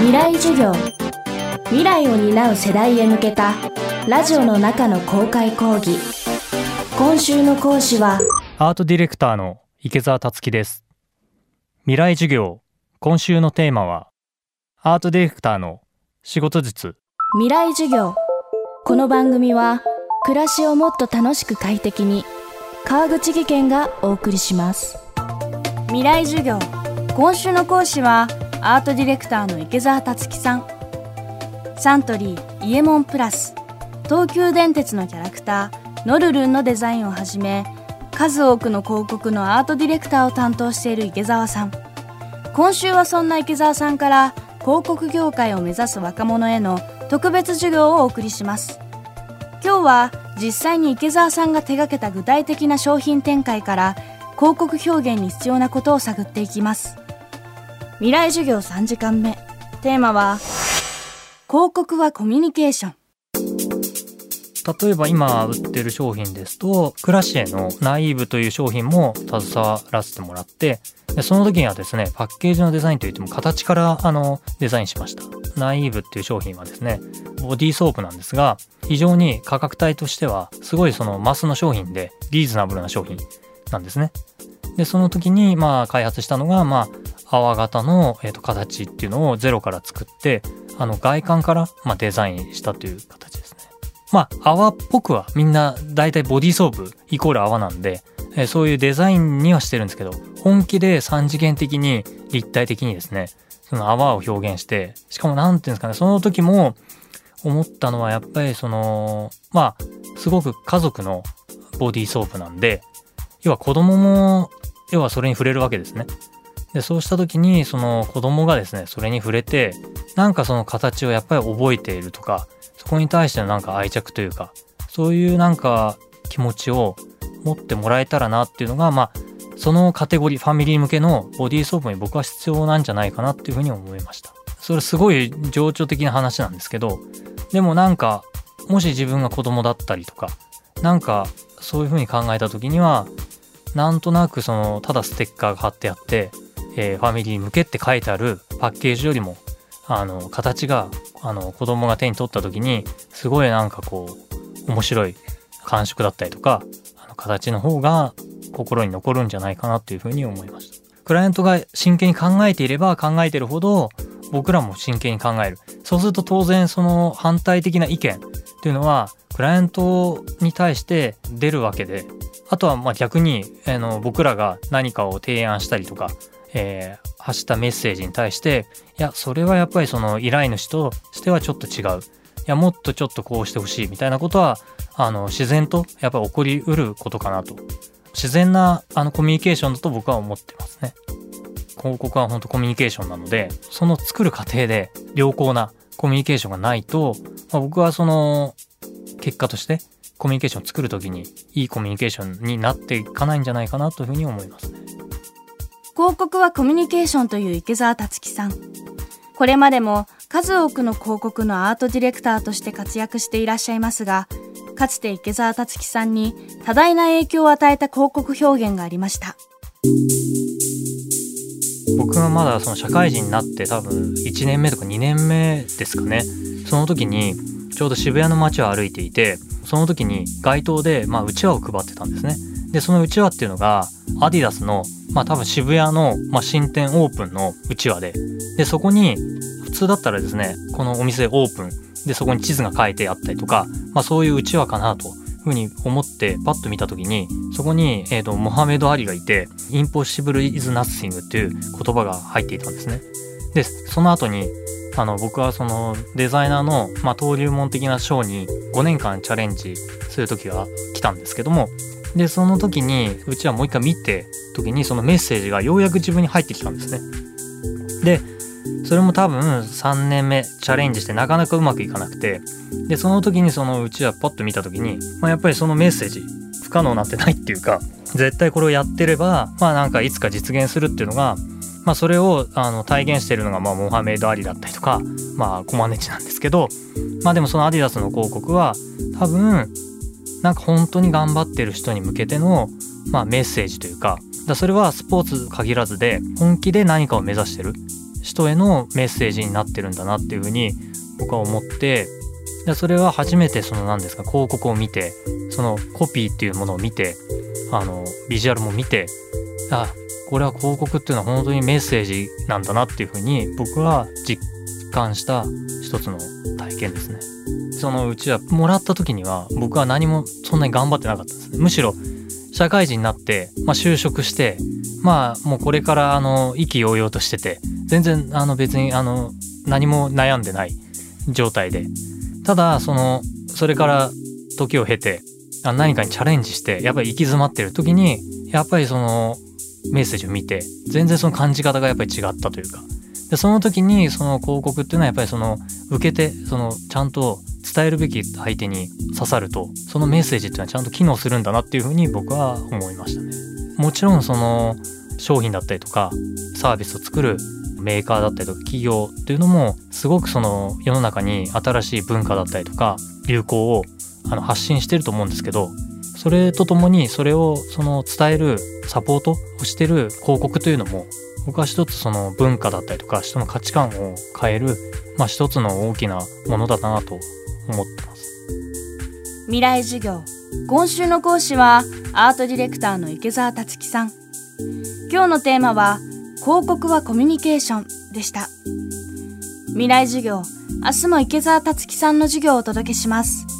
未来授業。未来を担う世代へ向けたラジオの中の公開講義。今週の講師はアートディレクターの池澤達樹です。未来授業今週のテーマはアートディレクターの仕事術。未来授業。この番組は暮らしをもっと楽しく快適に川口義賢がお送りします。未来授業。今週の講師はアートディレクターの池澤達樹さん。サントリーイエモンプラス。東急電鉄のキャラクターノルルンのデザインをはじめ数多くの広告のアートディレクターを担当している池澤さん。今週はそんな池澤さんから広告業界を目指す若者への特別授業をお送りします。今日は実際に池澤さんが手掛けた具体的な商品展開から広告表現に必要なことを探っていきます。未来授業3時間目。テーマは広告はコミュニケーション。例えば今売ってる商品ですとクラシエのナイーブという商品も携わらせてもらってでその時にはですねパッケージのデザインといっても形からあのデザインしました。ナイーブっていう商品はですねボディーソープなんですが非常に価格帯としてはすごいそのマスの商品でリーズナブルな商品なんですね。でその時にまあ開発したのがまあ泡型の、えー、と形っていうのをゼロから作ってあの外観から、まあ、デザインしたという形ですね。まあ泡っぽくはみんな大体ボディーソープイコール泡なんで、えー、そういうデザインにはしてるんですけど本気で3次元的に立体的にですねその泡を表現してしかも何ていうんですかねその時も思ったのはやっぱりそのまあすごく家族のボディーソープなんで要は子供も要はそれに触れるわけですね。でそうした時にその子供がですねそれに触れてなんかその形をやっぱり覚えているとかそこに対してのなんか愛着というかそういうなんか気持ちを持ってもらえたらなっていうのがまあそのカテゴリーファミリー向けのボディーソープに僕は必要なんじゃないかなっていうふうに思いました。それすごい情緒的な話なんですけどでもなんかもし自分が子供だったりとかなんかそういうふうに考えた時にはなんとなくそのただステッカーが貼ってあってえー、ファミリー向けって書いてあるパッケージよりもあの形があの子供が手に取った時にすごいなんかこう面白い感触だったりとかあの形の方が心に残るんじゃないかなっていうふうに思いました。クライアントが真剣に考えていれば考えてるほど僕らも真剣に考える。そうすると当然その反対的な意見っていうのはクライアントに対して出るわけであとはまあ逆にあの僕らが何かを提案したりとかえー、発したメッセージに対していやそれはやっぱりその依頼主としてはちょっと違う。いやもっとちょっとこうしてほしいみたいなことはあの自然とやっぱり起こりうることかなと。自然なあのコミュニケーションだと僕は思ってますね。広告は本当コミュニケーションなのでその作る過程で良好なコミュニケーションがないと、まあ、僕はその結果としてコミュニケーションを作る時にいいコミュニケーションになっていかないんじゃないかなというふうに思いますね。広告はコミュニケーションという池澤達樹さん。これまでも数多くの広告のアートディレクターとして活躍していらっしゃいますが、かつて池澤達樹さんに多大な影響を与えた広告表現がありました。僕がまだその社会人になって多分1年目とか2年目ですかね。その時にちょうど渋谷の街を歩いていて、その時に街頭でまあうちわを配ってたんですね。で、そのうちわっていうのがアディダスのまあ多分渋谷の、まあ、新店オープンのうちわで、で、そこに、普通だったらですね、このお店オープン、で、そこに地図が書いてあったりとか、まあそういううちわかなというふうに思ってパッと見た時に、そこに、えっ、ー、と、モハメド・アリがいて、インポッシブル・イズ・ナッシングっていう言葉が入っていたんですね。で、その後に、あの、僕はそのデザイナーの、まあ、登竜門的な賞に5年間チャレンジする時が来たんですけども、で、その時に、うちはもう一回見て、時にそのメッセージがようやく自分に入ってきたんですね。で、それも多分3年目チャレンジしてなかなかうまくいかなくて、で、その時にそのうちはパッと見た時に、まあ、やっぱりそのメッセージ、不可能になってないっていうか、絶対これをやってれば、まあなんかいつか実現するっていうのが、まあそれをあの体現してるのがまあモハメド・アリだったりとか、まあコマネチなんですけど、まあでもそのアディダスの広告は多分なんか本当に頑張ってる人に向けての、まあ、メッセージというかだそれはスポーツ限らずで本気で何かを目指してる人へのメッセージになってるんだなっていうふうに僕は思ってでそれは初めてその何ですか広告を見てそのコピーっていうものを見てあのビジュアルも見てあこれは広告っていうのは本当にメッセージなんだなっていうふうに僕は実感した一つの体験ですね。そのうちはもらった時には僕は何もそんなに頑張ってなかったですね。むしろ社会人になって、まあ、就職してまあもうこれからあの意気揚々としてて全然あの別にあの何も悩んでない状態でただそのそれから時を経て何かにチャレンジしてやっぱり行き詰まってる時にやっぱりそのメッセージを見て全然その感じ方がやっぱり違ったというかでその時にその広告っていうのはやっぱりその受けてそのちゃんと伝えるべき相手に刺さるとそのメッセージっていうのはちゃんと機能するんだなっていうふうに僕は思いましたね。もちろんその商品だったりとかサービスを作るメーカーだったりとか企業っていうのもすごくその世の中に新しい文化だったりとか流行をあの発信してると思うんですけどそれとともにそれをその伝えるサポートをしてる広告というのも僕は一つその文化だったりとか人の価値観を変える、まあ、一つの大きなものだなと思ってます。未来授業今週の講師はアートディレクターの池澤達樹さん。今日のテーマは広告はコミュニケーションでした。未来授業明日も池澤達樹さんの授業をお届けします。